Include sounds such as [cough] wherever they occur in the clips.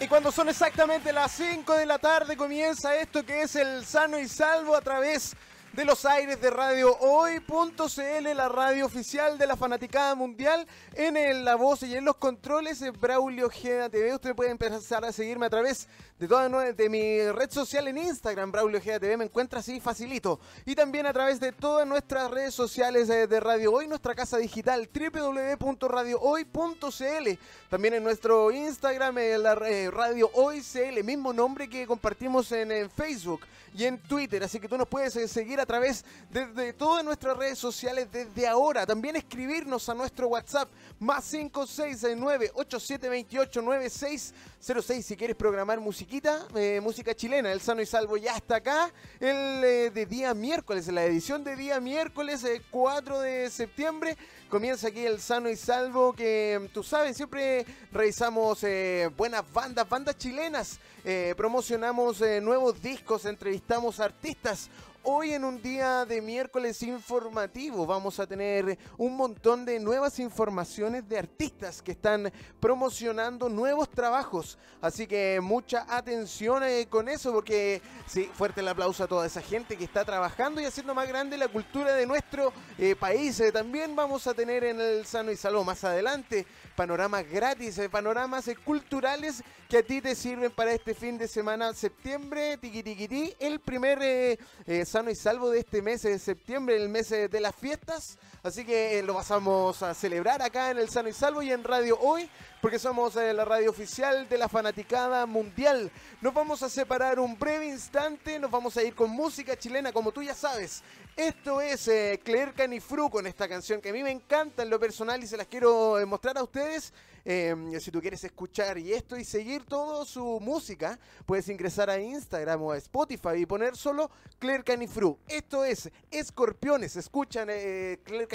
Y cuando son exactamente las 5 de la tarde comienza esto que es el sano y salvo a través los aires de Radio Hoy.cl, la radio oficial de la fanaticada mundial, en la voz y en los controles de Braulio Geda TV. Usted puede empezar a seguirme a través de toda de mi red social en Instagram, Braulio Geda TV, me encuentra así facilito. Y también a través de todas nuestras redes sociales de, Radio Hoy, nuestra casa digital, www.radiohoy.cl. También en nuestro Instagram, la Radio Hoy CL, mismo nombre que compartimos en, en Facebook y en Twitter. Así que tú nos puedes eh, seguir a través de, todas nuestras redes sociales desde ahora. También escribirnos a nuestro WhatsApp más 569-8728-9606 si quieres programar musiquita, eh, música chilena. El Sano y Salvo ya está acá. El eh, de día miércoles, la edición de día miércoles 4 de septiembre. Comienza aquí el Sano y Salvo que tú sabes, siempre revisamos buenas bandas, bandas chilenas. promocionamos nuevos discos, entrevistamos artistas Hoy en un día de miércoles informativo vamos a tener un montón de nuevas informaciones de artistas que están promocionando nuevos trabajos. Así que mucha atención eh, con eso porque sí, fuerte el aplauso a toda esa gente que está trabajando y haciendo más grande la cultura de nuestro eh, país. Eh, también vamos a tener en el Sano y Salvo más adelante panoramas gratis, panoramas culturales que a ti te sirven para este fin de semana, septiembre, tiqui el primer sano y salvo de este mes de septiembre, el mes de las fiestas. Así que eh, lo pasamos a celebrar acá en el Sano y Salvo y en Radio Hoy, porque somos eh, la radio oficial de la fanaticada mundial. Nos vamos a separar un breve instante, nos vamos a ir con música chilena, como tú ya sabes. Esto es eh, Claire con esta canción que a mí me encanta en lo personal y se las quiero mostrar a ustedes. Em, si tú quieres escuchar y esto y seguir toda su música, puedes ingresar a Instagram o a Spotify y poner solo Claire Canifru. Esto es Escorpiones. Escuchan eh, Claire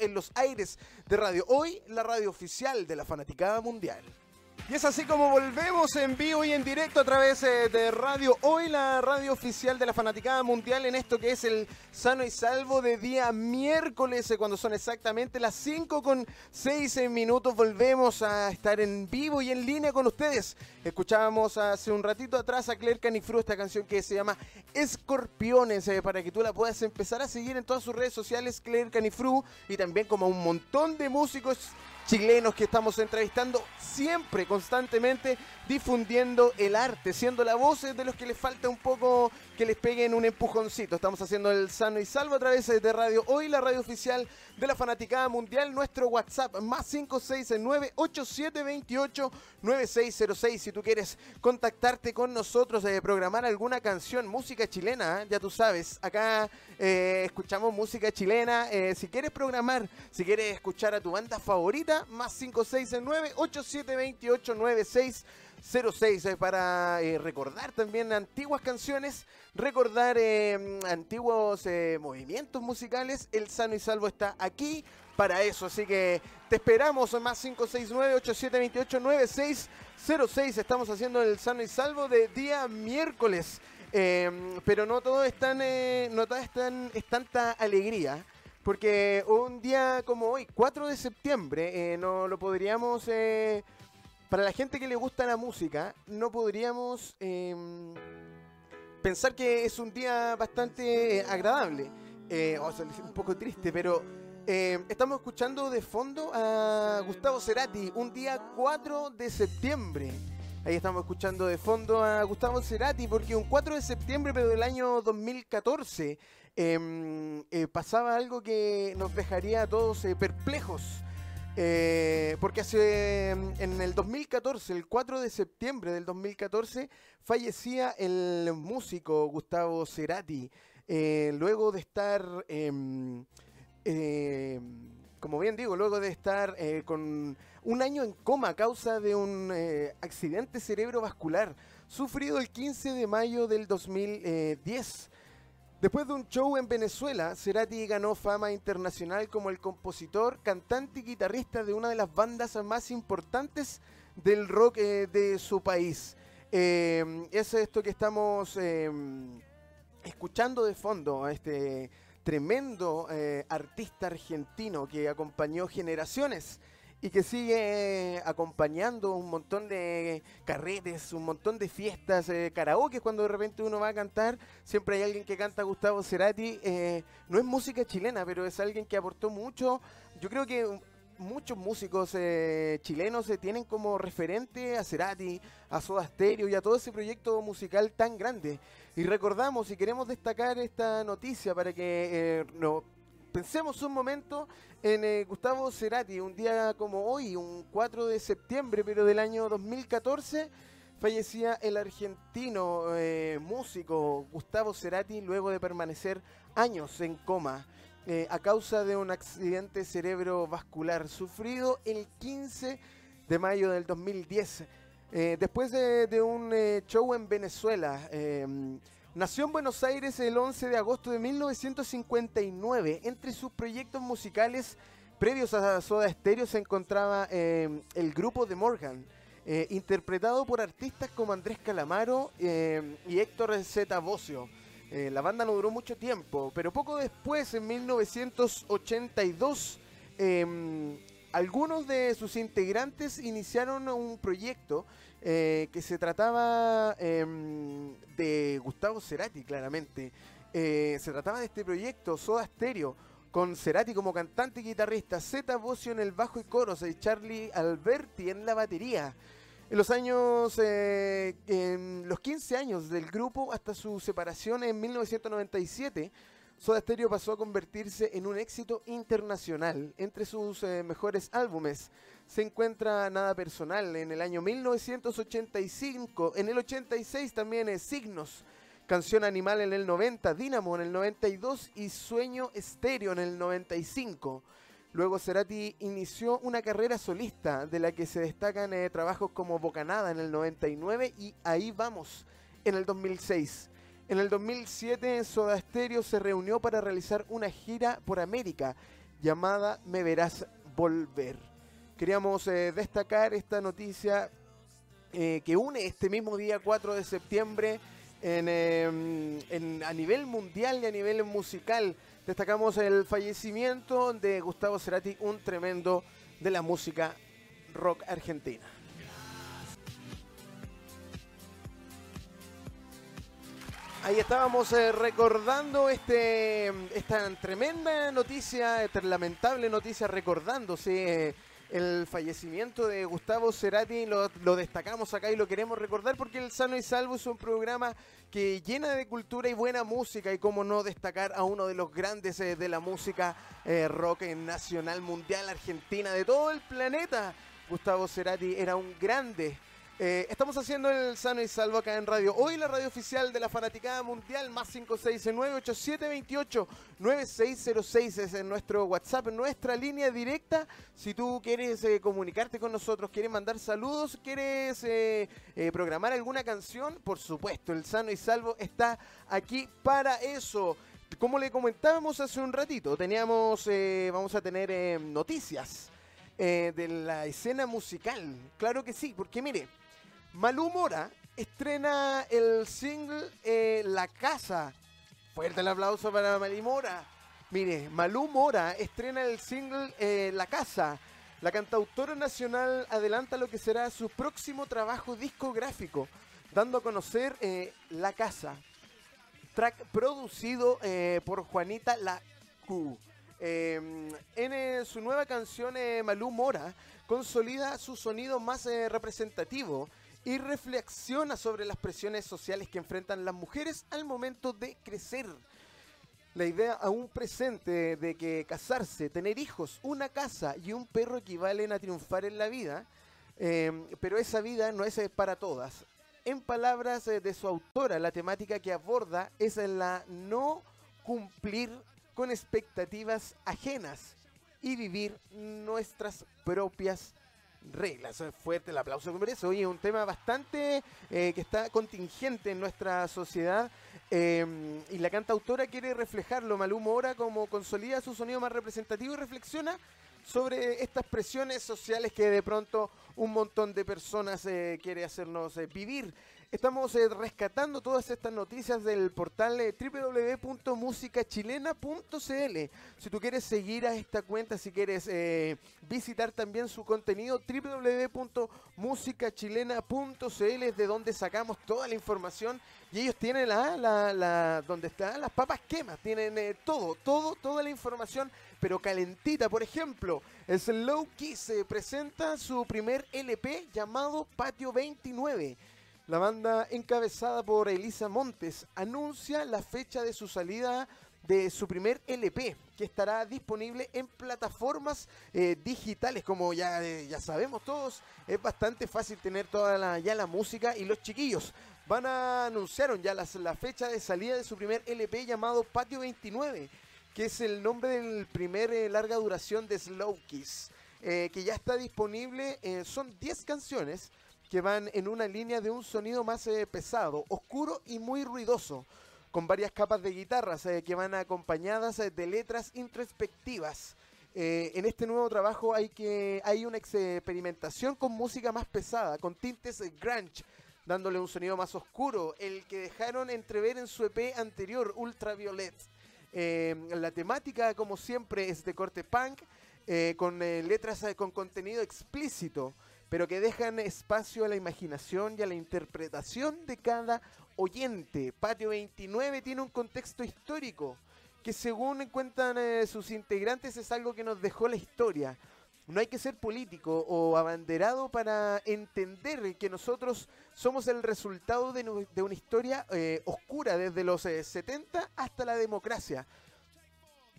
en los aires de radio. Hoy, la radio oficial de la Fanaticada Mundial. Y es así como volvemos en vivo y en directo a través eh, de Radio Hoy, la radio oficial de la Fanaticada Mundial, en esto que es el sano y salvo de día miércoles, eh, cuando son exactamente las 5 con 6 eh, minutos. Volvemos a estar en vivo y en línea con ustedes. Escuchábamos hace un ratito atrás a Claire Canifru esta canción que se llama Escorpiones, para que tú la puedas empezar a seguir en todas sus redes sociales, Claire Canifru, y también como un montón de músicos chilenos que estamos entrevistando siempre, constantemente difundiendo el arte, siendo la voz de los que les falta un poco que les peguen un empujoncito. Estamos haciendo el sano y salvo a través de Radio Hoy, la radio oficial de la Fanaticada Mundial. Nuestro WhatsApp más 569-8728-9606. Si tú quieres contactarte con nosotros, de programar alguna canción, música chilena, ¿eh? ya tú sabes, acá eh, escuchamos música chilena. Eh, si quieres programar, si quieres escuchar a tu banda favorita, más 569-8728-9606. 06 eh, para eh, recordar también antiguas canciones, recordar eh, antiguos movimientos musicales. El Sano y Salvo está aquí para eso, así que te esperamos más 569-8728-9606. Estamos haciendo el Sano y Salvo de día miércoles. pero no todo es tan, no todo es, es tanta alegría. Porque un día como hoy, 4 de septiembre, no lo podríamos para la gente que le gusta la música, no podríamos em, pensar que es un día bastante agradable. Eh, o sea, un poco triste, pero em, estamos escuchando de fondo a Gustavo Cerati, un día 4 de septiembre. Ahí estamos escuchando de fondo a Gustavo Cerati, porque un 4 de septiembre, pero del año 2014, em, eh, pasaba algo que nos dejaría a todos eh, perplejos. Eh, porque hace en el 2014, el 4 de septiembre del 2014, fallecía el músico Gustavo Cerati. Eh, luego de estar, em, em, como bien digo, luego de estar eh, con un año en coma a causa de un accidente cerebrovascular sufrido el 15 de mayo del 2010. Después de un show en Venezuela, Cerati ganó fama internacional como el compositor, cantante y guitarrista de una de las bandas más importantes del rock eh, de su país. Eh, es esto que estamos em, escuchando de fondo, a este tremendo eh, artista argentino que acompañó generaciones y que sigue acompañando un montón de carretes, un montón de fiestas, eh, karaoke, cuando de repente uno va a cantar, siempre hay alguien que canta Gustavo Cerati. Eh, no es música chilena, pero es alguien que aportó mucho. Yo creo que muchos músicos eh, chilenos se tienen como referente a Cerati, a Soda Stereo y a todo ese proyecto musical tan grande. Y recordamos y queremos destacar esta noticia para que no, pensemos un momento en eh, Gustavo Cerati, un día como hoy, un 4 de septiembre, pero del año 2014, fallecía el argentino eh, músico Gustavo Cerati luego de permanecer años en coma eh, a causa de un accidente cerebrovascular sufrido el 15 de mayo del 2010. después de, de un show en Venezuela, Nació en Buenos Aires el 11 de agosto de 1959. Entre sus proyectos musicales previos a Soda Stereo se encontraba eh, el grupo de Morgan, eh, interpretado por artistas como Andrés Calamaro eh, y Héctor Z. Bocio. la banda no duró mucho tiempo, pero poco después, en 1982, algunos de sus integrantes iniciaron un proyecto eh, que se trataba em, de Gustavo Cerati, claramente. Eh, se trataba de este proyecto, Soda Stereo, con Cerati como cantante y guitarrista, Zeta Bocio en el bajo y coros y Charlie Alberti en la batería. En los años, eh, en los 15 años del grupo hasta su separación en 1997, Soda Stereo pasó a convertirse en un éxito internacional. Entre sus mejores álbumes se encuentra Nada Personal en el año 1985. En el 86 también es Signos, Canción Animal en el 90, Dínamo en el 92 y Sueño Estéreo en el 95. Luego Cerati inició una carrera solista de la que se destacan eh, trabajos como Bocanada en el 99 y Ahí vamos en el 2006. En el 2007 Soda Stereo se reunió para realizar una gira por América llamada Me Verás Volver. Queríamos eh, destacar esta noticia eh, que une este mismo día 4 de septiembre em, a nivel mundial y a nivel musical. Destacamos el fallecimiento de Gustavo Cerati, un tremendo de la música rock argentina. Ahí estábamos eh, recordando este, esta tremenda noticia, esta lamentable noticia, recordándose el fallecimiento de Gustavo Cerati lo, destacamos acá y lo queremos recordar porque El Sano y Salvo es un programa que llena de cultura y buena música y cómo no destacar a uno de los grandes eh, de la música eh, rock nacional, mundial, argentina, de todo el planeta. Gustavo Cerati era un grande eh, estamos haciendo el sano y salvo acá en radio. Hoy la radio oficial de la Fanaticada Mundial, más 569-8728-9606 es en nuestro WhatsApp, nuestra línea directa. Si tú quieres eh, comunicarte con nosotros, quieres mandar saludos, quieres eh, programar alguna canción, por supuesto, el sano y salvo está aquí para eso. Como le comentábamos hace un ratito, teníamos, vamos a tener noticias. de la escena musical. Claro que sí, porque mire, Malú Mora estrena el single eh, La Casa. Fuerte el aplauso para Malú Mora. Mire, Malú Mora estrena el single eh, La Casa. La cantautora nacional adelanta lo que será su próximo trabajo discográfico, dando a conocer eh, La Casa. Track producido por Juanita La Q. Em, en su nueva canción, Malú Mora consolida su sonido más representativo y reflexiona sobre las presiones sociales que enfrentan las mujeres al momento de crecer. La idea aún presente de que casarse, tener hijos, una casa y un perro equivalen a triunfar en la vida, em, pero esa vida no es para todas. En palabras eh, de su autora, la temática que aborda es la no cumplir con expectativas ajenas y vivir nuestras propias reglas. Es fuerte el aplauso que merece. Hoy es un tema bastante eh, que está contingente en nuestra sociedad. Eh, y la cantautora quiere reflejarlo. Maluma ahora como consolida su sonido más representativo y reflexiona sobre estas presiones sociales que de pronto un montón de personas eh, quiere hacernos eh, vivir. Estamos eh, rescatando todas estas noticias del portal eh, www.musicachilena.cl. Si tú quieres seguir a esta cuenta, si quieres eh, visitar también su contenido, www.musicachilena.cl es de donde sacamos toda la información y ellos tienen la, la, donde están las papas quemas, tienen eh, todo, todo, toda la información, pero calentita. Por ejemplo, Slow Kiss presenta su primer LP llamado Patio 29. La banda encabezada por Elisa Montes anuncia la fecha de su salida de su primer LP, que estará disponible en plataformas eh, digitales, como ya, eh, ya sabemos todos, es bastante fácil tener toda la, ya la música y los chiquillos. Van a anunciaron ya las- la fecha de salida de su primer LP llamado Patio 29, que es el nombre del primer eh, larga duración de Slow Kiss, que ya está disponible, son 10 canciones que van en una línea de un sonido más eh, pesado, oscuro y muy ruidoso, con varias capas de guitarras eh, que van acompañadas eh, de letras introspectivas. Eh, en este nuevo trabajo hay, que, hay una experimentación con música más pesada, con tintes grunge, dándole un sonido más oscuro, el que dejaron entrever en su EP anterior, Ultraviolet. Eh, la temática, como siempre, es de corte punk, eh, con eh, letras eh, con contenido explícito, pero que dejan espacio a la imaginación y a la interpretación de cada oyente. Patio 29 tiene un contexto histórico que según cuentan eh, sus integrantes es algo que nos dejó la historia. No hay que ser político o abanderado para entender que nosotros somos el resultado de, de una historia eh, oscura desde los eh, 70 hasta la democracia.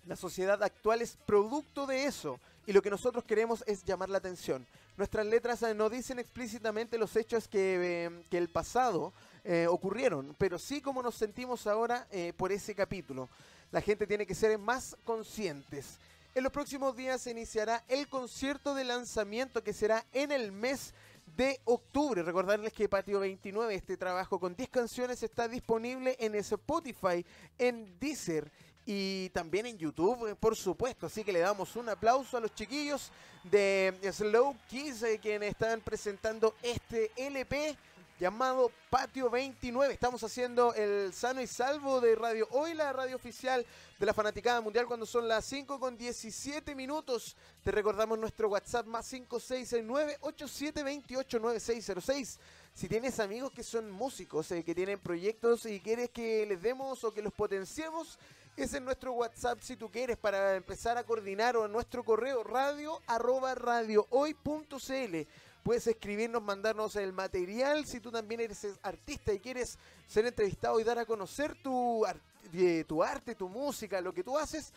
La sociedad actual es producto de eso y lo que nosotros queremos es llamar la atención. Nuestras letras eh, no dicen explícitamente los hechos que, eh, que el pasado eh, ocurrieron, pero sí como nos sentimos ahora por ese capítulo. La gente tiene que ser más conscientes. En los próximos días se iniciará el concierto de lanzamiento que será en el mes de octubre. Recordarles que Patio 29, este trabajo con 10 canciones, está disponible en Spotify, en Deezer y también en YouTube, eh, por supuesto. Así que le damos un aplauso a los chiquillos de Slow Kiss, eh, quienes están presentando este LP llamado Patio 29. Estamos haciendo el sano y salvo de Radio Hoy, la radio oficial de la Fanaticada Mundial, cuando son las 5 con 17 minutos. Te recordamos nuestro WhatsApp más 569-8728-9606. Si tienes amigos que son músicos, eh, que tienen proyectos y quieres que les demos o que los potenciemos, ese es nuestro WhatsApp si tú quieres para empezar a coordinar o en nuestro correo radio arroba radiohoy.cl. Puedes escribirnos, mandarnos el material si tú también eres artista y quieres ser entrevistado y dar a conocer tu, eh, tu arte, tu música, lo que tú haces.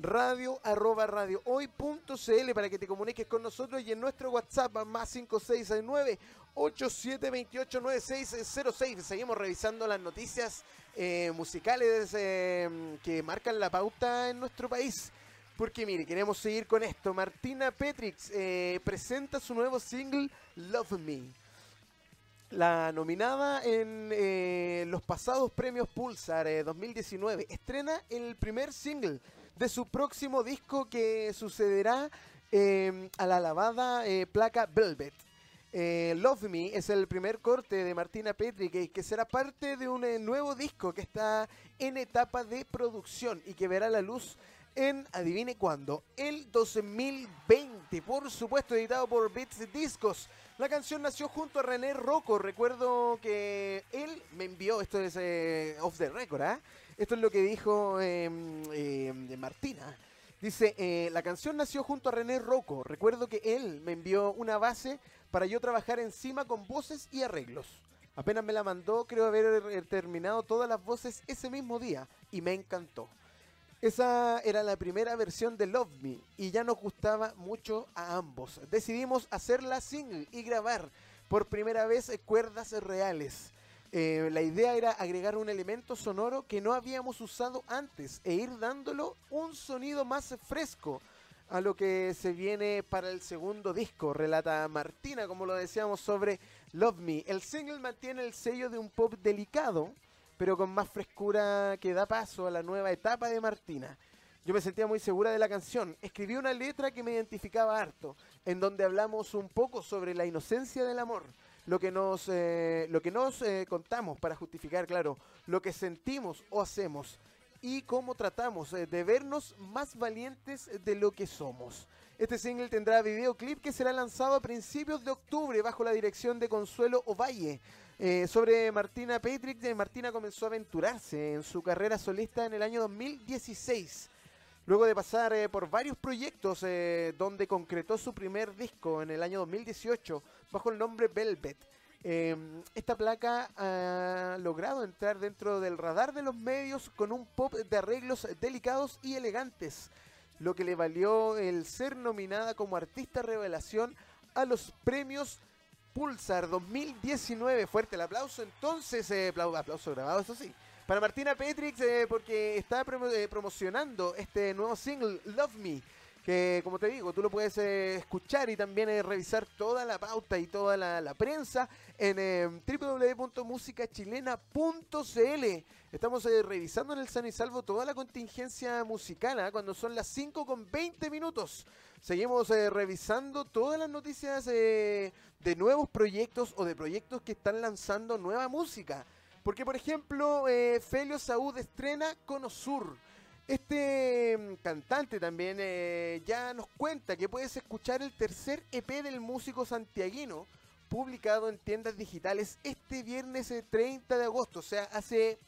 Radio arroba radiohoy.cl para que te comuniques con nosotros y en nuestro WhatsApp más 5669 87289606. Seguimos revisando las noticias eh, musicales eh, que marcan la pauta en nuestro país. Porque mire, queremos seguir con esto. Martina Petrix eh, presenta su nuevo single Love Me. La nominada en los pasados premios Pulsar eh, 2019 estrena el primer single de su próximo disco que sucederá eh, a la lavada eh, placa Velvet. Eh, Love Me es el primer corte de Martina Petri que, será parte de un eh, nuevo disco que está en etapa de producción y que verá la luz en, adivine cuándo, el 2020, por supuesto editado por Beats Discos. La canción nació junto a René Rocco, recuerdo que él me envió, esto es off the record, ¿ah? Esto es lo que dijo eh, eh, Martina. Dice, eh, la canción nació junto a René Rocco, recuerdo que él me envió una base para yo trabajar encima con voces y arreglos. Apenas me la mandó, creo haber eh, terminado todas las voces ese mismo día y me encantó. Esa era la primera versión de Love Me y ya nos gustaba mucho a ambos. Decidimos hacerla single y grabar por primera vez cuerdas reales. Eh, la idea era agregar un elemento sonoro que no habíamos usado antes e ir dándolo un sonido más fresco a lo que se viene para el segundo disco, relata Martina, como lo decíamos sobre Love Me. El single mantiene el sello de un pop delicado, pero con más frescura que da paso a la nueva etapa de Martina. Yo me sentía muy segura de la canción. Escribí una letra que me identificaba harto, en donde hablamos un poco sobre la inocencia del amor, lo que nos, eh, lo que nos eh, contamos para justificar, claro, lo que sentimos o hacemos y cómo tratamos eh, de vernos más valientes de lo que somos. Este single tendrá videoclip que será lanzado a principios de octubre bajo la dirección de Consuelo Ovalle. sobre Martina Patrick, Martina comenzó a aventurarse en su carrera solista en el año 2016 Luego de pasar eh, por varios proyectos eh, donde concretó su primer disco en el año 2018 bajo el nombre Velvet, em, esta placa ha logrado entrar dentro del radar de los medios con un pop de arreglos delicados y elegantes, lo que le valió el ser nominada como artista revelación a los premios Pulsar 2019. Fuerte el aplauso, entonces, eh, aplauso grabado, eso sí. Para Martina Petrix, eh, porque está eh, promocionando este nuevo single, Love Me, que como te digo, tú lo puedes eh, escuchar y también revisar toda la pauta y toda la, prensa en www.musicachilena.cl. Estamos revisando en el Sano y Salvo toda la contingencia musical, ¿ah? cuando son las 5 con 20 minutos. Seguimos revisando todas las noticias de nuevos proyectos o de proyectos que están lanzando nueva música. Porque, por ejemplo, eh, Felio Saúd estrena Conosur. Este mm, cantante también eh, ya nos cuenta que puedes escuchar el tercer EP del músico santiaguino, publicado en tiendas digitales este viernes 30 eh, de agosto, o sea, hace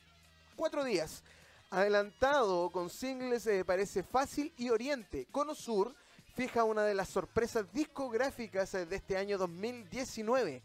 cuatro días. Adelantado con singles Parece Fácil y Oriente. Conosur fija una de las sorpresas discográficas de este año 2019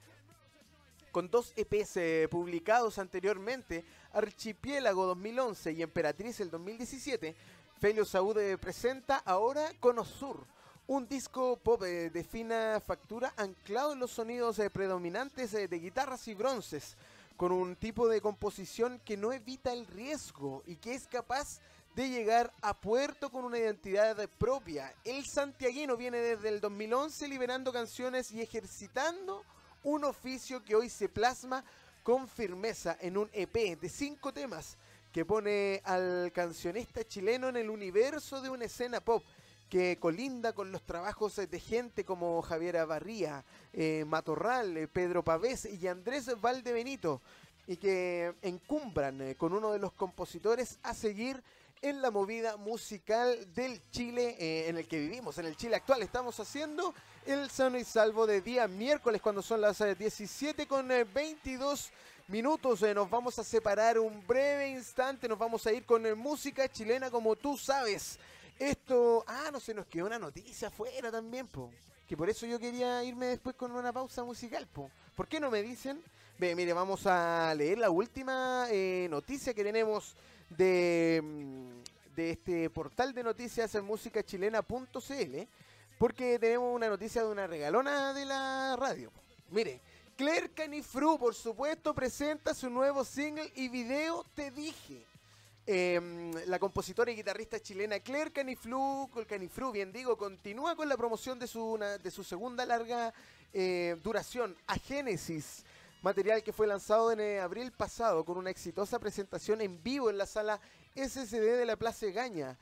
con dos EPs eh, publicados anteriormente, Archipiélago 2011 y Emperatriz el 2017, Felio Saúde presenta ahora Conosur, un disco pop eh, de fina factura anclado en los sonidos eh, predominantes de guitarras y bronces, con un tipo de composición que no evita el riesgo y que es capaz de llegar a puerto con una identidad propia. El santiaguino viene desde el 2011 liberando canciones y ejercitando un oficio que hoy se plasma con firmeza en un EP de cinco temas que pone al cancionista chileno en el universo de una escena pop que colinda con los trabajos de gente como Javier Abarría, eh, Matorral, eh, Pedro Pavés y Andrés Valdebenito, y que encumbran eh, con uno de los compositores a seguir en la movida musical del Chile en el que vivimos, en el Chile actual. Estamos haciendo el sano y salvo de día miércoles cuando son las 17 eh, con 22 eh, minutos. Eh, nos vamos a separar un breve instante, nos vamos a ir con música chilena como tú sabes. Esto, ah, no se nos quedó una noticia afuera también, po. Que por eso yo quería irme después con una pausa musical, po. ¿Por qué no me dicen? Ve, mire, vamos a leer la última noticia que tenemos de, mm, de este portal de noticias en musicachilena.cl porque tenemos una noticia de una regalona de la radio. Mire, Claire Canifru, por supuesto, presenta su nuevo single y video Te Dije. Em, la compositora y guitarrista chilena Claire Caniflu, Canifru, bien digo, continúa con la promoción de su, de su segunda larga eh, duración, A Génesis, material que fue lanzado en eh, abril pasado con una exitosa presentación en vivo en la sala SSD de la Plaza Gaña.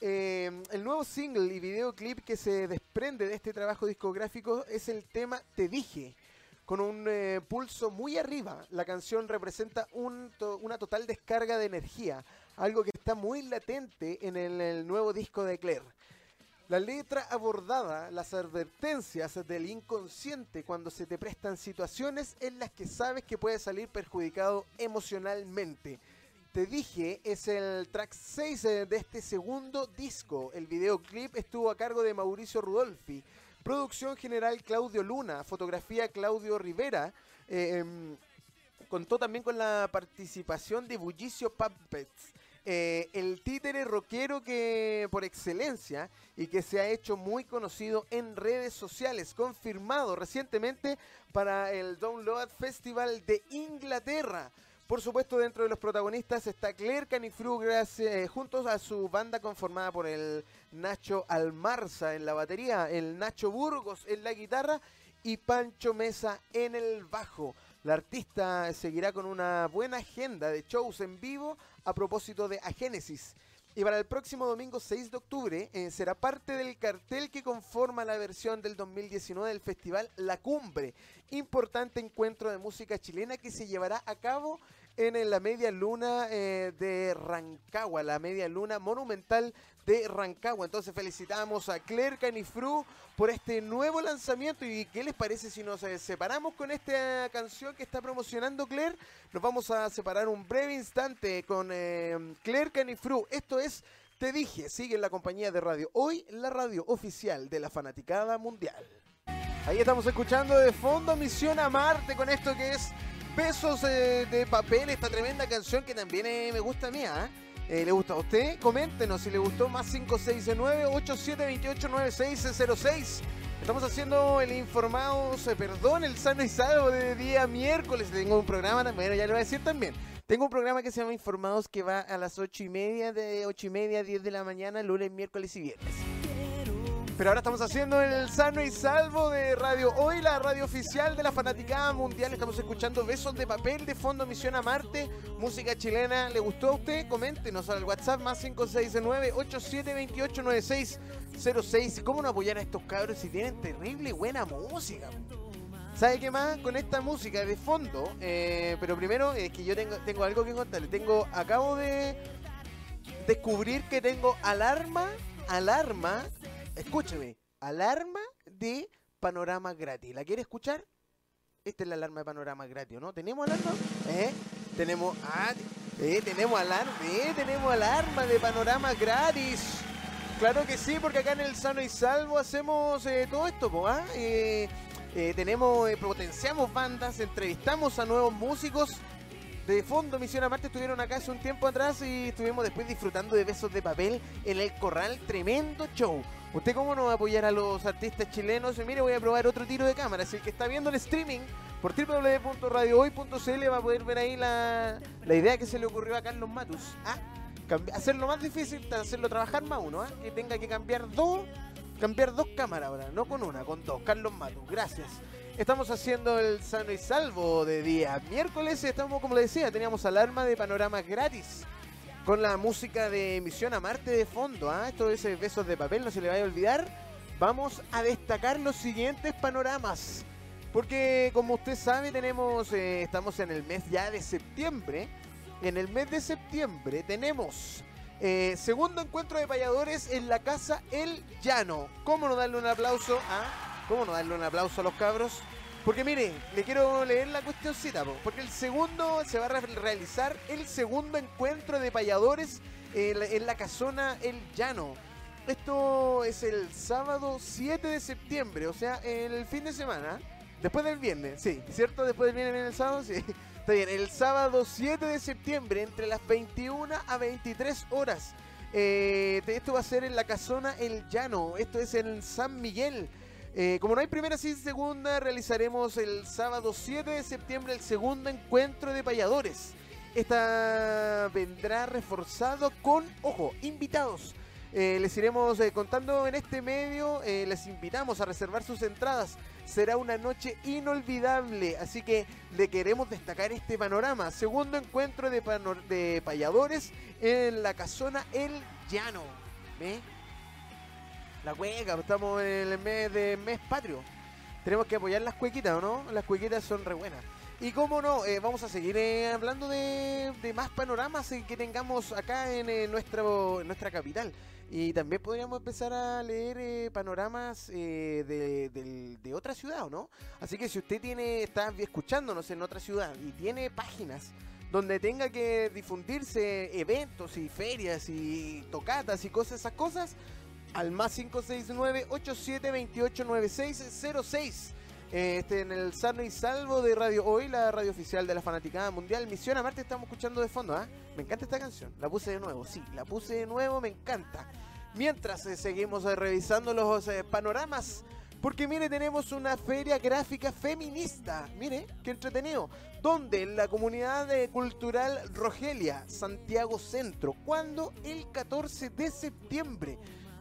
Eh, el nuevo single y videoclip que se desprende de este trabajo discográfico es el tema Te dije, con un eh, pulso muy arriba. La canción representa una total descarga de energía, algo que está muy latente en el, nuevo disco de Claire. La letra abordada las advertencias del inconsciente cuando se te prestan situaciones en las que sabes que puedes salir perjudicado emocionalmente te dije, es el track 6 eh, de este segundo disco. El videoclip estuvo a cargo de Mauricio Rudolfi. Producción general Claudio Luna, fotografía Claudio Rivera. Eh, em, contó también con la participación de Bullicio Puppets. Eh, el títere rockero que por excelencia y que se ha hecho muy conocido en redes sociales, confirmado recientemente para el Download Festival de Inglaterra. Por supuesto, dentro de los protagonistas está Claire Canifrugras eh, juntos a su banda conformada por el Nacho Almarza en la batería, el Nacho Burgos en la guitarra y Pancho Mesa en el bajo. La artista seguirá con una buena agenda de shows en vivo a propósito de Agénesis. Y para el próximo domingo 6 de octubre eh, será parte del cartel que conforma la versión del 2019 del festival La Cumbre, importante encuentro de música chilena que se llevará a cabo en la media luna eh, de Rancagua, la media luna monumental de Rancagua. Entonces felicitamos a Claire Canifru por este nuevo lanzamiento y qué les parece si nos eh, separamos con esta canción que está promocionando Claire. Nos vamos a separar un breve instante con eh, Claire Canifru. Esto es Te dije, sigue en la compañía de radio. Hoy la radio oficial de la fanaticada mundial. Ahí estamos escuchando de fondo Misión a Marte con esto que es Besos eh, de papel, esta tremenda canción que también eh, me gusta a mí, ¿ah? ¿eh? ¿Le gusta a usted? Coméntenos si le gustó más 569-8728-9606. Estamos haciendo el informado, perdón, el sano y salvo de día miércoles. Tengo un programa, bueno, ya lo voy a decir también. Tengo un programa que se llama Informados que va a las 8 y media, de 8 y media a 10 de la mañana, lunes, miércoles y viernes. Pero ahora estamos haciendo el sano y salvo de Radio Hoy, la radio oficial de la fanaticada mundial. Estamos escuchando Besos de Papel de Fondo Misión a Marte, música chilena. ¿Le gustó a usted? Coméntenos al WhatsApp más 569-8728-9606. ¿Cómo no apoyar a estos cabros si tienen terrible buena música? ¿Sabe qué más? Con esta música de fondo, eh, pero primero es que yo tengo, tengo algo que contarle. Tengo, acabo de descubrir que tengo alarma, alarma escúcheme, alarma de panorama gratis. ¿La quiere escuchar? Esta es la alarma de panorama gratis, ¿no? ¿Tenemos alarma? ¿Eh? Tenemos, ah, eh, tenemos alarma, eh, tenemos alarma de panorama gratis. Claro que sí, porque acá en el Sano y Salvo hacemos eh, todo esto, ¿ah? Eh, tenemos, potenciamos bandas, entrevistamos a nuevos músicos. De fondo, Misión Amarte estuvieron acá hace un tiempo atrás y estuvimos después disfrutando de besos de papel en el corral. Tremendo show. ¿Usted cómo no va a apoyar a los artistas chilenos? Mire, voy a probar otro tiro de cámara. Si el que está viendo el streaming por www.radiohoy.cl va a poder ver ahí la, idea que se le ocurrió a Carlos Matus. ¿ah? Hacerlo más difícil, hacerlo trabajar más uno, ¿ah? que tenga que cambiar dos, cambiar dos cámaras ahora, no con una, con dos. Carlos Matus, gracias. Estamos haciendo el sano y salvo de día miércoles. Estamos, como le decía, teníamos alarma de panoramas gratis con la música de Misión a Marte de fondo. ¿ah? Esto es besos de papel, no se le vaya a olvidar. Vamos a destacar los siguientes panoramas. Porque como usted sabe, tenemos, eh, estamos en el mes ya de septiembre. En el mes de septiembre tenemos eh, segundo encuentro de payadores en la casa El Llano. ¿Cómo no darle un aplauso? ¿Ah? ¿Cómo no darle un aplauso a los cabros? Porque mire, le quiero leer la cuestioncita, porque el segundo se va a realizar el segundo encuentro de payadores en la casona El Llano. Esto es el sábado 7 de septiembre, o sea, el fin de semana. Después del viernes, sí, ¿cierto? Después del viernes viene el sábado, sí. [laughs] Está bien, el sábado 7 de septiembre, entre las 21 a 23 horas. Eh, esto va a ser en la casona El Llano, esto es en San Miguel. Eh, como no hay primera sin segunda, realizaremos el sábado 7 de septiembre el segundo encuentro de payadores. Esta vendrá reforzado con, ojo, invitados. Eh, les iremos eh, contando en este medio, les invitamos a reservar sus entradas. Será una noche inolvidable, así que le queremos destacar este panorama. Segundo encuentro de, de payadores en la casona El Llano. ¿Ve? La cueca, estamos en el mes de mes patrio. Tenemos que apoyar las cuequitas, no? Las cuequitas son re buenas. Y cómo no, eh, vamos a seguir eh, hablando de, más panoramas que tengamos acá en, eh, nuestra capital. Y también podríamos empezar a leer panoramas de, de, otra ciudad, no? Así que si usted tiene, está escuchándonos en otra ciudad y tiene páginas donde tenga que difundirse eventos y ferias y tocatas y cosas, esas cosas, al más 569-8728-9606. Este, en el sano y salvo de Radio Hoy, la radio oficial de la Fanaticada Mundial. Misión a Marte estamos escuchando de fondo, ¿ah? Me encanta esta canción. La puse de nuevo, sí, la puse de nuevo, me encanta. Mientras eh, seguimos eh, revisando los eh, panoramas, porque mire, tenemos una feria gráfica feminista. Mire, qué entretenido. Donde la comunidad cultural Rogelia, Santiago Centro. ¿Cuándo? El 14 de septiembre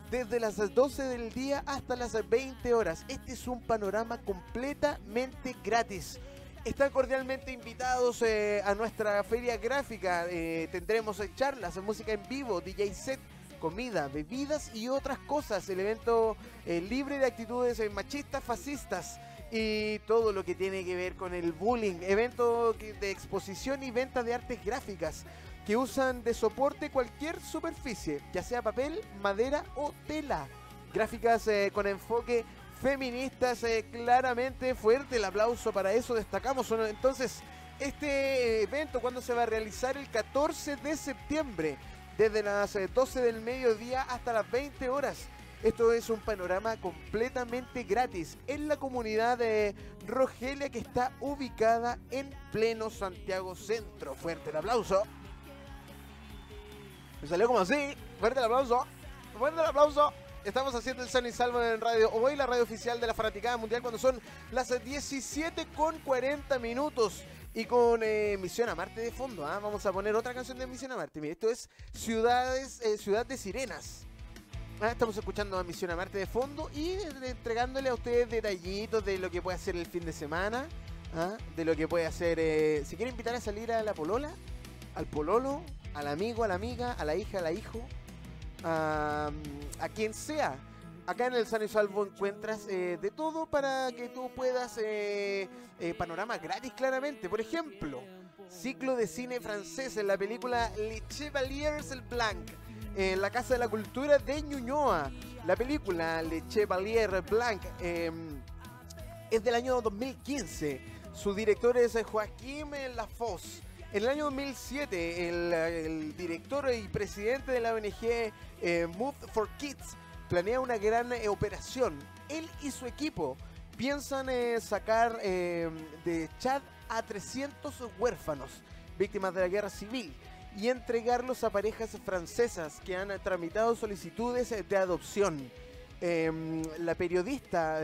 desde las 12 del día hasta las 20 horas. Este es un panorama completamente gratis. están cordialmente invitados eh, a nuestra feria gráfica. Eh, tendremos charlas, música en vivo, DJ set, comida, bebidas y otras cosas. El evento eh, libre de actitudes machistas, fascistas y todo lo que tiene que ver con el bullying. Evento de exposición y venta de artes gráficas que usan de soporte cualquier superficie, ya sea papel, madera o tela. Gráficas con enfoque feministas, eh, claramente fuerte el aplauso para eso, destacamos entonces este evento cuando se va a realizar el 14 de septiembre, desde las 12 eh, del mediodía hasta las 20 horas. Esto es un panorama completamente gratis en la comunidad de Rogelia que está ubicada en pleno Santiago Centro. Fuerte el aplauso. Me salió como así. Fuerte el aplauso. Fuerte el aplauso. Estamos haciendo el San y Salvo en radio. Hoy la radio oficial de la Fanaticada Mundial cuando son las 17 con 40 minutos. Y con eh, Misión a Marte de fondo. ¿ah? Vamos a poner otra canción de Misión a Marte. Mire, esto es Ciudades, eh, Ciudad de Sirenas. Ah, estamos escuchando a Misión a Marte de fondo y eh, entregándole a ustedes detallitos de lo que puede hacer el fin de semana. ¿ah? De lo que puede hacer. si quiere invitar a salir a la polola, al pololo, al amigo, a la amiga, a la hija, al hijo a, quien sea. Acá en el San y Salvo encuentras eh, de todo para que tú puedas eh, eh, panorama gratis claramente. Por ejemplo, ciclo de cine francés en la película Les Chevaliers el Blanc en la Casa de la Cultura de Ñuñoa. La película Les Chevaliers Blanc em, es del año 2015. Su director es Joaquín Lafosse. En el año 2007, el, director y presidente de la ONG eh, Move for Kids planea una gran eh, operación. Él y su equipo piensan eh, sacar de Chad a 300 huérfanos víctimas de la guerra civil y entregarlos a parejas francesas que han tramitado solicitudes de adopción. Em, la periodista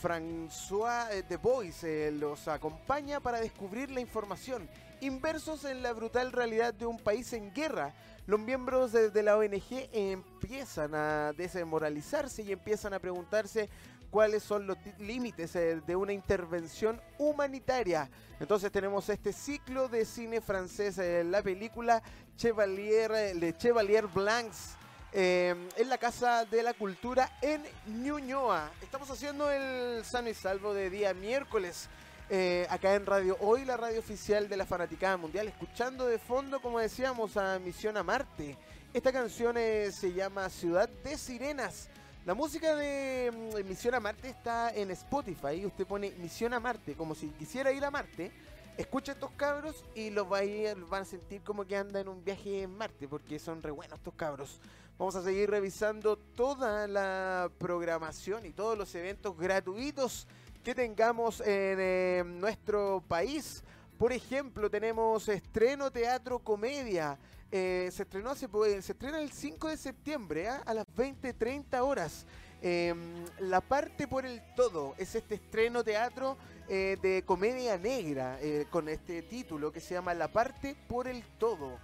François de Bois los acompaña para descubrir la información Inversos en la brutal realidad de un país en guerra, los miembros de, la ONG empiezan a desmoralizarse y empiezan a preguntarse cuáles son los límites eh, de una intervención humanitaria. Entonces tenemos este ciclo de cine francés, eh, la película Chevalier, eh, Le Chevalier Blancs. en la Casa de la Cultura en Ñuñoa. Estamos haciendo el sano y salvo de día miércoles. Eh, acá en Radio Hoy, la radio oficial de la Fanaticada Mundial, escuchando de fondo, como decíamos, a Misión a Marte. Esta canción eh, se llama Ciudad de Sirenas. La música de mm, Misión a Marte está en Spotify. Usted pone Misión a Marte, como si quisiera ir a Marte. Escucha estos cabros y los va a ir, van a sentir como que anda en un viaje en Marte, porque son re buenos estos cabros. Vamos a seguir revisando toda la programación y todos los eventos gratuitos que tengamos en eh, nuestro país. Por ejemplo, tenemos estreno teatro comedia. Eh, se estrenó hace, se estrena el 5 de septiembre ¿ah? a las 20:30 horas. Em, la parte por el todo es este estreno teatro eh, de comedia negra con este título que se llama La parte por el todo.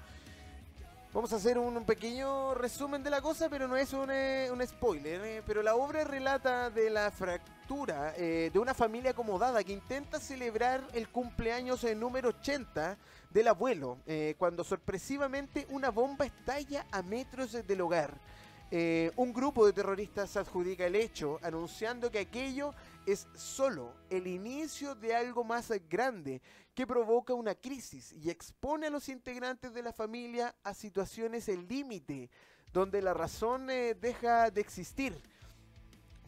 Vamos a hacer un, pequeño resumen de la cosa, pero no es un, eh, spoiler. Eh, pero la obra relata de la fractura eh, de una familia acomodada que intenta celebrar el cumpleaños número 80 del abuelo, cuando sorpresivamente una bomba estalla a metros del hogar. un grupo de terroristas adjudica el hecho, anunciando que aquello es solo el inicio de algo más grande que provoca una crisis y expone a los integrantes de la familia a situaciones el límite, donde la razón eh, deja de existir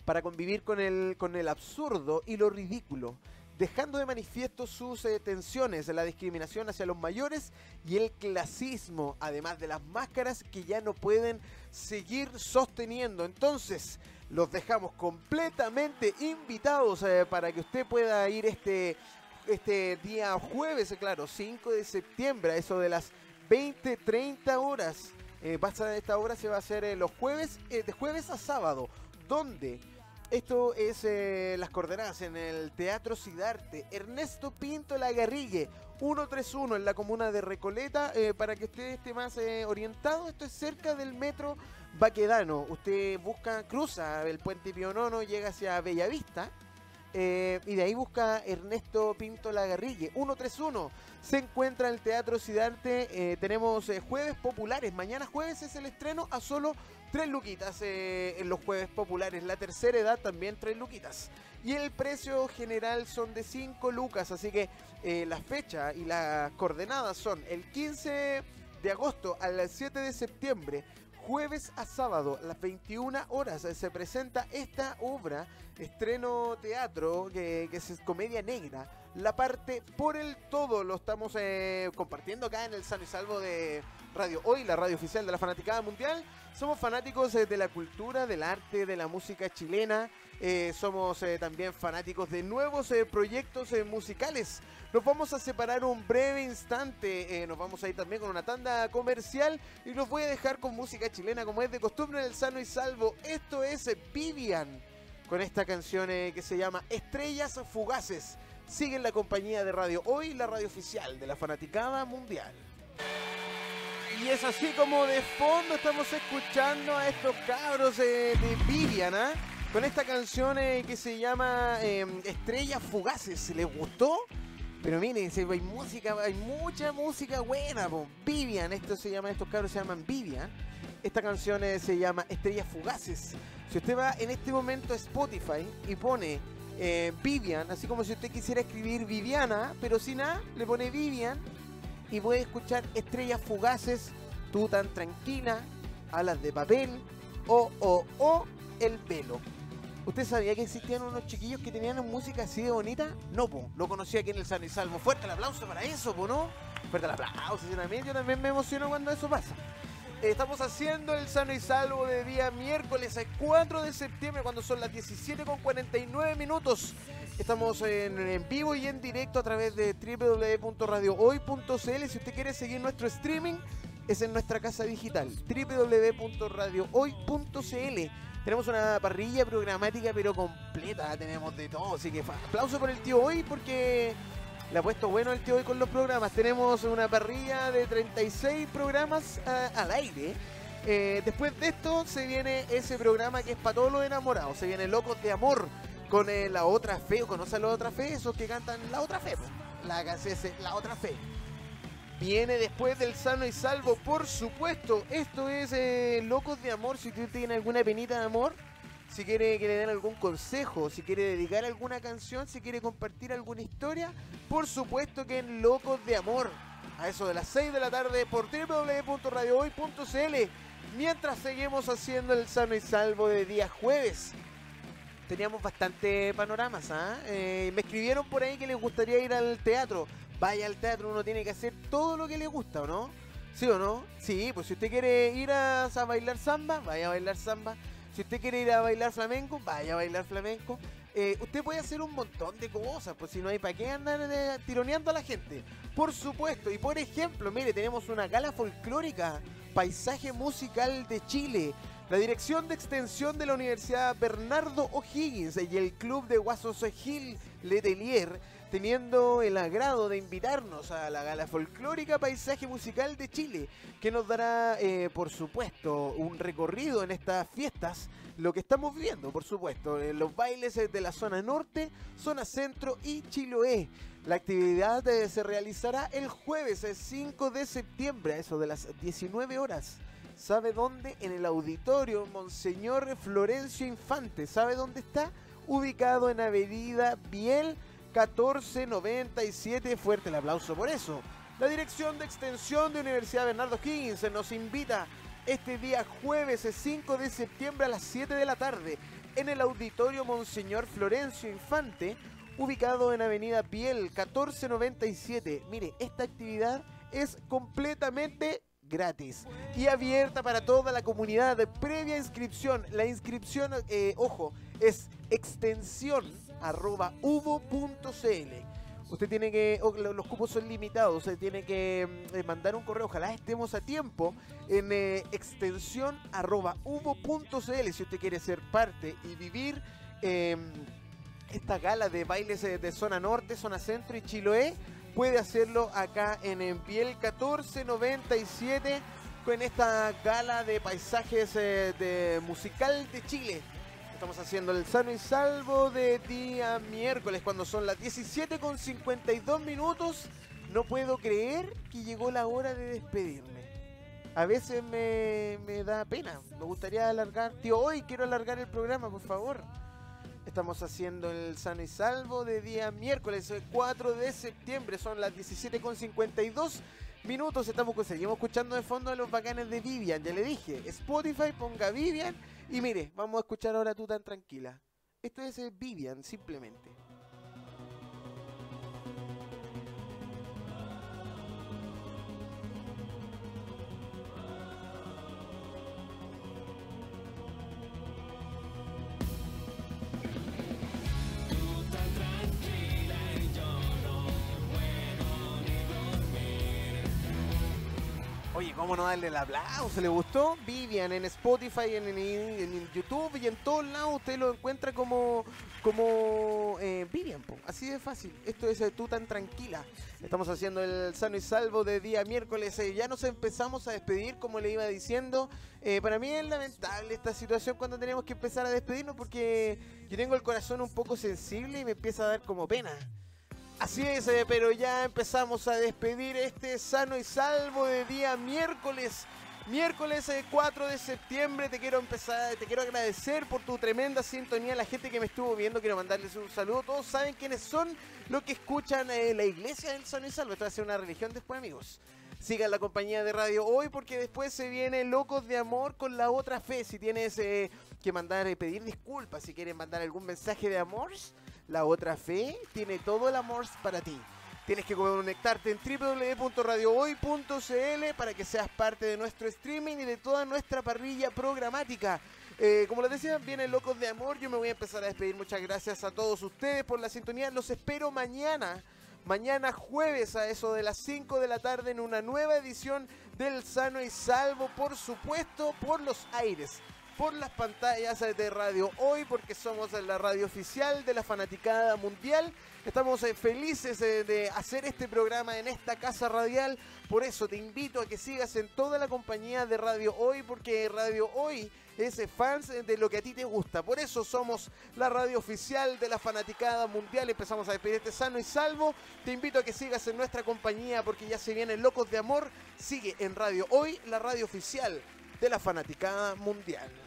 para convivir con el, con el absurdo y lo ridículo, dejando de manifiesto sus eh, tensiones, la discriminación hacia los mayores y el clasismo, además de las máscaras que ya no pueden seguir sosteniendo. Entonces, los dejamos completamente invitados eh, para que usted pueda ir este, este día jueves, eh, claro, 5 de septiembre, a eso de las 20, 30 horas. Eh, esta obra se va a hacer los jueves, de jueves a sábado, donde esto es las coordenadas en el Teatro Sidarte, Ernesto Pinto La Garrigue, 131 en la comuna de Recoleta, para que usted esté más orientado, esto es cerca del metro Baquedano, usted busca, cruza el puente Pionono, llega hacia Bellavista. eh, y de ahí busca Ernesto Pinto Lagarrille. 131 se encuentra en el Teatro Cidarte. Eh, tenemos eh, jueves populares. Mañana jueves es el estreno a solo tres luquitas en los jueves populares. La tercera edad también tres luquitas. Y el precio general son de 5 lucas. Así que la fecha y las coordenadas son el 15 de agosto al 7 de septiembre jueves a sábado, a las 21 horas, se presenta esta obra, estreno teatro, que, es comedia negra. La parte por el todo lo estamos eh, compartiendo acá en el Sano y Salvo de Radio Hoy, la radio oficial de la Fanaticada Mundial. Somos fanáticos eh, de la cultura, del arte, de la música chilena. Eh, somos también fanáticos de nuevos proyectos musicales. Nos vamos a separar un breve instante. nos vamos a ir también con una tanda comercial. Y los voy a dejar con música chilena como es de costumbre en el Sano y Salvo. Esto es Vivian. Con esta canción que se llama Estrellas Fugaces. Sigue en la compañía de Radio Hoy, la radio oficial de la Fanaticada Mundial. Y es así como de fondo estamos escuchando a estos cabros de Viviana con esta canción eh, que se llama em, Estrellas Fugaces. ¿Les gustó? Pero miren, hay música, hay mucha música buena, Vivian, esto se llama, estos cabros se llaman Vivian. Esta canción eh, se llama Estrellas Fugaces. Si usted va en este momento a Spotify y pone eh, Vivian, así como si usted quisiera escribir Viviana, pero sin A, le pone Vivian y puede escuchar estrellas fugaces, tú tan tranquila, alas de papel o, o, o, el velo. ¿Usted sabía que existían unos chiquillos que tenían música así de bonita? No, po, lo conocí aquí en el San y Salvo. Fuerte el aplauso para eso, po, ¿no? Fuerte el aplauso, también, yo también me emociono cuando eso pasa. Estamos haciendo el sano y salvo de día miércoles 4 de septiembre cuando son las 17 con 49 minutos. Estamos en, vivo y en directo a través de www.radiohoy.cl. Si usted quiere seguir nuestro streaming, es en nuestra casa digital, www.radiohoy.cl. Tenemos una parrilla programática pero completa, tenemos de todo, así que aplauso por el tío hoy porque le ha puesto bueno el tío hoy con los programas. Tenemos una parrilla de 36 programas al aire. Eh, después de esto se viene ese programa que es para todos los enamorados. Se viene Locos de Amor con eh, La Otra Fe. ¿O conocen La Otra Fe? Esos que cantan La Otra Fe. La La Otra Fe. Viene después del Sano y Salvo, por supuesto. Esto es eh, Locos de Amor. Si usted tiene alguna penita de amor, si quiere que le den algún consejo, si quiere dedicar alguna canción, si quiere compartir alguna historia, por supuesto que en Locos de Amor, a eso de las 6 de la tarde por www.radiohoy.cl, mientras seguimos haciendo el sano y salvo de día jueves. Teníamos bastante panoramas, ¿ah? ¿eh? me escribieron por ahí que les gustaría ir al teatro. Vaya al teatro, uno tiene que hacer todo lo que le gusta, ¿o no? ¿Sí o no? Sí, pues si usted quiere ir a bailar samba, vaya a bailar samba. Si usted quiere ir a bailar flamenco, vaya a bailar flamenco. Eh, usted puede hacer un montón de cosas, pues si no hay para qué andar eh, tironeando a la gente. Por supuesto, y por ejemplo, mire, tenemos una gala folclórica, Paisaje Musical de Chile. La Dirección de Extensión de la Universidad Bernardo O'Higgins y el Club de Guasos Gil Letelier teniendo el agrado de invitarnos a la gala folclórica Paisaje Musical de Chile, que nos dará, eh, por supuesto, un recorrido en estas fiestas, lo que estamos viendo, por supuesto, en los bailes de la zona norte, zona centro y Chiloé. La actividad eh, se realizará el jueves 5 de septiembre, a eso de las 19 horas. ¿Sabe dónde? En el auditorio Monseñor Florencio Infante. ¿Sabe dónde está? Ubicado en Avenida Biel 1497. Fuerte el aplauso por eso. La Dirección de Extensión de Universidad Bernardo Higgins nos invita este día jueves 5 de septiembre a las 7 de la tarde en el Auditorio Monseñor Florencio Infante, ubicado en Avenida Piel 1497. Mire, esta actividad es completamente gratis y abierta para toda la comunidad de previa inscripción. La inscripción, eh, ojo, es extensión arroba Usted tiene que, los cupos son limitados, usted tiene que eh, mandar un correo, ojalá estemos a tiempo, en eh, extensión arroba si usted quiere ser parte y vivir em, esta gala de bailes eh, de zona norte, zona centro y Chiloé, puede hacerlo acá en Empiel 1497 con esta gala de paisajes de musical de Chile Estamos haciendo el sano y salvo de día miércoles cuando son las 17 con 52 minutos. No puedo creer que llegó la hora de despedirme. A veces me, me da pena. Me gustaría alargar. Tío, hoy quiero alargar el programa, por favor. Estamos haciendo el sano y salvo de día miércoles 4 de septiembre. Son las 17 con 52 minutos. Estamos, seguimos escuchando de fondo a los bacanes de Vivian. Ya le dije, Spotify ponga Vivian. Y mire, vamos a escuchar ahora tú tan tranquila. Esto es eh, Vivian, simplemente. ¿Cómo no darle el aplauso? ¿Le gustó? Vivian en Spotify, en, YouTube y en todos lados usted lo encuentra como, como eh, Vivian. Así de fácil. Esto es eh, tú tan tranquila. Estamos haciendo el sano y salvo de día miércoles. Eh, ya nos empezamos a despedir, como le iba diciendo. para mí es lamentable esta situación cuando tenemos que empezar a despedirnos porque yo tengo el corazón un poco sensible y me empieza a dar como pena. Así es, eh, pero ya empezamos a despedir este sano y salvo de día miércoles. Miércoles 4 eh, de septiembre te quiero empezar, te quiero agradecer por tu tremenda sintonía, la gente que me estuvo viendo, quiero mandarles un saludo. Todos saben quiénes son los que escuchan eh, la iglesia del Sano y Salvo. Esto va a ser una religión después, amigos. Sigan la compañía de radio hoy porque después se viene Locos de Amor con la otra fe. Si tienes que mandar, pedir disculpas, si quieren mandar algún mensaje de amor, la otra fe tiene todo el amor para ti. Tienes que conectarte en www.radiohoy.cl para que seas parte de nuestro streaming y de toda nuestra parrilla programática. Eh, como les decía, vienen Locos de Amor. Yo me voy a empezar a despedir. Muchas gracias a todos ustedes por la sintonía. Los espero mañana. Mañana jueves a eso de las 5 de la tarde en una nueva edición del Sano y Salvo, por supuesto, por los aires por las pantallas de Radio Hoy, porque somos la radio oficial de la fanaticada mundial. Estamos eh, felices de hacer este programa en esta casa radial. Por eso te invito a que sigas en toda la compañía de Radio Hoy, porque Radio Hoy es eh, fans de lo que a ti te gusta. Por eso somos la radio oficial de la fanaticada mundial. Empezamos a despedir este sano y salvo. Te invito a que sigas en nuestra compañía porque ya se vienen Locos de Amor. Sigue en Radio Hoy, la radio oficial de la fanaticada mundial.